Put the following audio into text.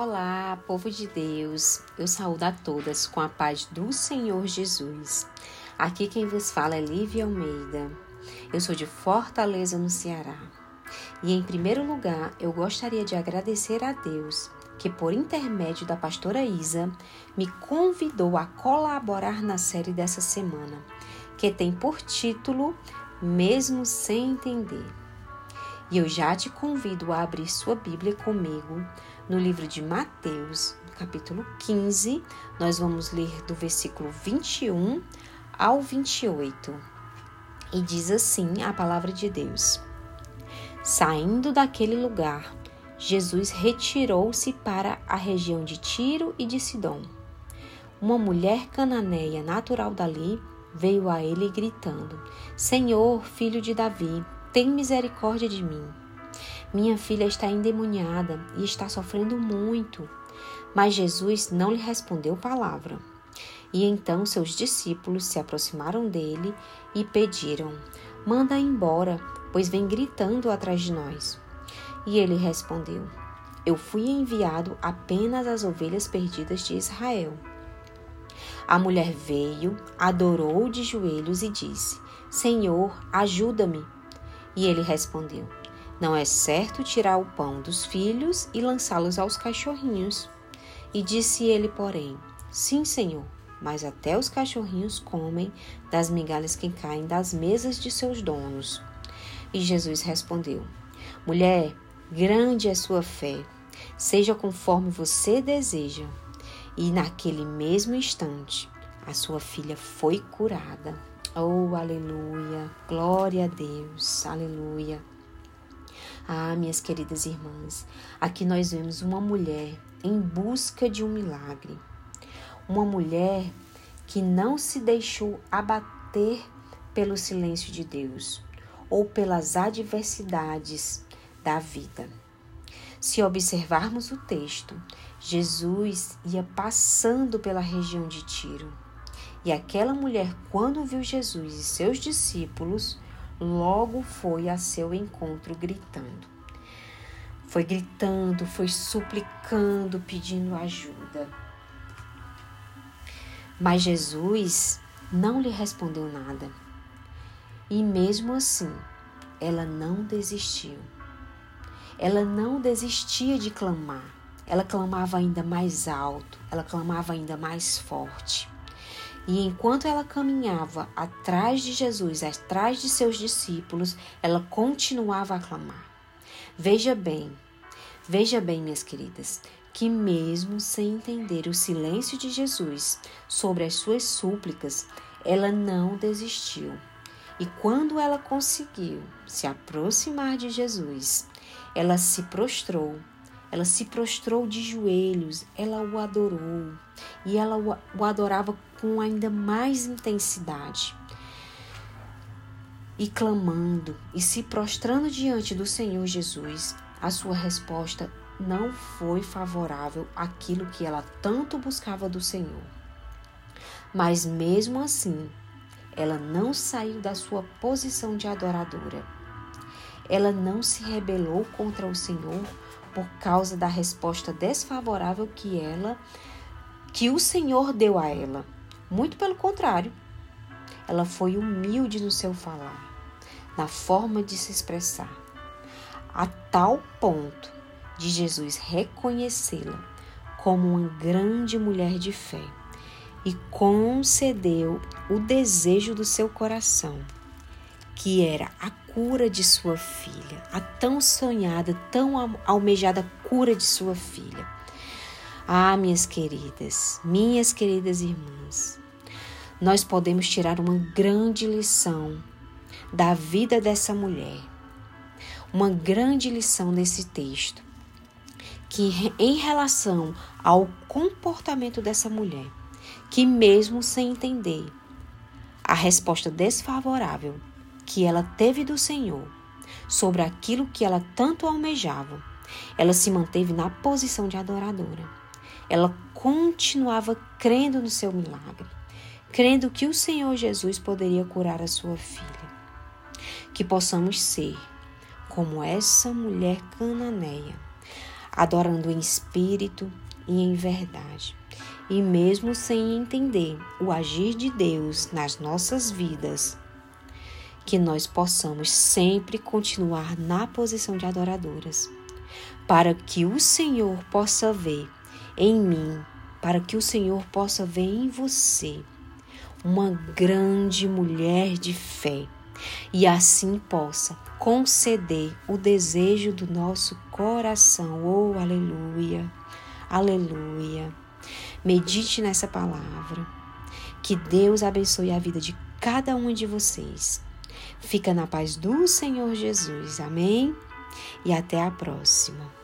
Olá, povo de Deus. Eu saúdo a todas com a paz do Senhor Jesus. Aqui quem vos fala é Lívia Almeida. Eu sou de Fortaleza, no Ceará. E em primeiro lugar, eu gostaria de agradecer a Deus que, por intermédio da pastora Isa, me convidou a colaborar na série dessa semana, que tem por título Mesmo Sem Entender. E eu já te convido a abrir sua Bíblia comigo no livro de Mateus, capítulo 15. Nós vamos ler do versículo 21 ao 28. E diz assim a palavra de Deus: Saindo daquele lugar, Jesus retirou-se para a região de Tiro e de Sidom. Uma mulher cananeia natural dali veio a ele gritando: Senhor, filho de Davi, tem misericórdia de mim. Minha filha está endemoniada e está sofrendo muito. Mas Jesus não lhe respondeu palavra. E então seus discípulos se aproximaram dele e pediram: Manda embora, pois vem gritando atrás de nós. E ele respondeu: Eu fui enviado apenas às ovelhas perdidas de Israel. A mulher veio, adorou de joelhos e disse: Senhor, ajuda-me. E ele respondeu: Não é certo tirar o pão dos filhos e lançá-los aos cachorrinhos. E disse ele, porém: Sim, Senhor, mas até os cachorrinhos comem das migalhas que caem das mesas de seus donos. E Jesus respondeu: Mulher, grande é sua fé, seja conforme você deseja. E naquele mesmo instante, a sua filha foi curada. Oh, aleluia! Glória a Deus! Aleluia! Ah, minhas queridas irmãs, aqui nós vemos uma mulher em busca de um milagre. Uma mulher que não se deixou abater pelo silêncio de Deus ou pelas adversidades da vida. Se observarmos o texto, Jesus ia passando pela região de Tiro. E aquela mulher, quando viu Jesus e seus discípulos, logo foi a seu encontro gritando. Foi gritando, foi suplicando, pedindo ajuda. Mas Jesus não lhe respondeu nada. E mesmo assim, ela não desistiu. Ela não desistia de clamar. Ela clamava ainda mais alto, ela clamava ainda mais forte. E enquanto ela caminhava atrás de Jesus, atrás de seus discípulos, ela continuava a clamar. Veja bem, veja bem, minhas queridas, que mesmo sem entender o silêncio de Jesus sobre as suas súplicas, ela não desistiu. E quando ela conseguiu se aproximar de Jesus, ela se prostrou ela se prostrou de joelhos, ela o adorou e ela o adorava com ainda mais intensidade. E clamando e se prostrando diante do Senhor Jesus, a sua resposta não foi favorável àquilo que ela tanto buscava do Senhor. Mas mesmo assim, ela não saiu da sua posição de adoradora. Ela não se rebelou contra o Senhor por causa da resposta desfavorável que ela que o Senhor deu a ela. Muito pelo contrário. Ela foi humilde no seu falar, na forma de se expressar, a tal ponto de Jesus reconhecê-la como uma grande mulher de fé e concedeu o desejo do seu coração, que era a cura de sua filha, a tão sonhada, tão almejada cura de sua filha. Ah, minhas queridas, minhas queridas irmãs, nós podemos tirar uma grande lição da vida dessa mulher, uma grande lição nesse texto, que em relação ao comportamento dessa mulher, que mesmo sem entender a resposta desfavorável que ela teve do Senhor sobre aquilo que ela tanto almejava, ela se manteve na posição de adoradora. Ela continuava crendo no seu milagre, crendo que o Senhor Jesus poderia curar a sua filha. Que possamos ser como essa mulher cananeia, adorando em espírito e em verdade. E mesmo sem entender o agir de Deus nas nossas vidas, que nós possamos sempre continuar na posição de adoradoras, para que o Senhor possa ver em mim, para que o Senhor possa ver em você uma grande mulher de fé e assim possa conceder o desejo do nosso coração. Oh, aleluia, aleluia. Medite nessa palavra. Que Deus abençoe a vida de cada um de vocês. Fica na paz do Senhor Jesus. Amém? E até a próxima.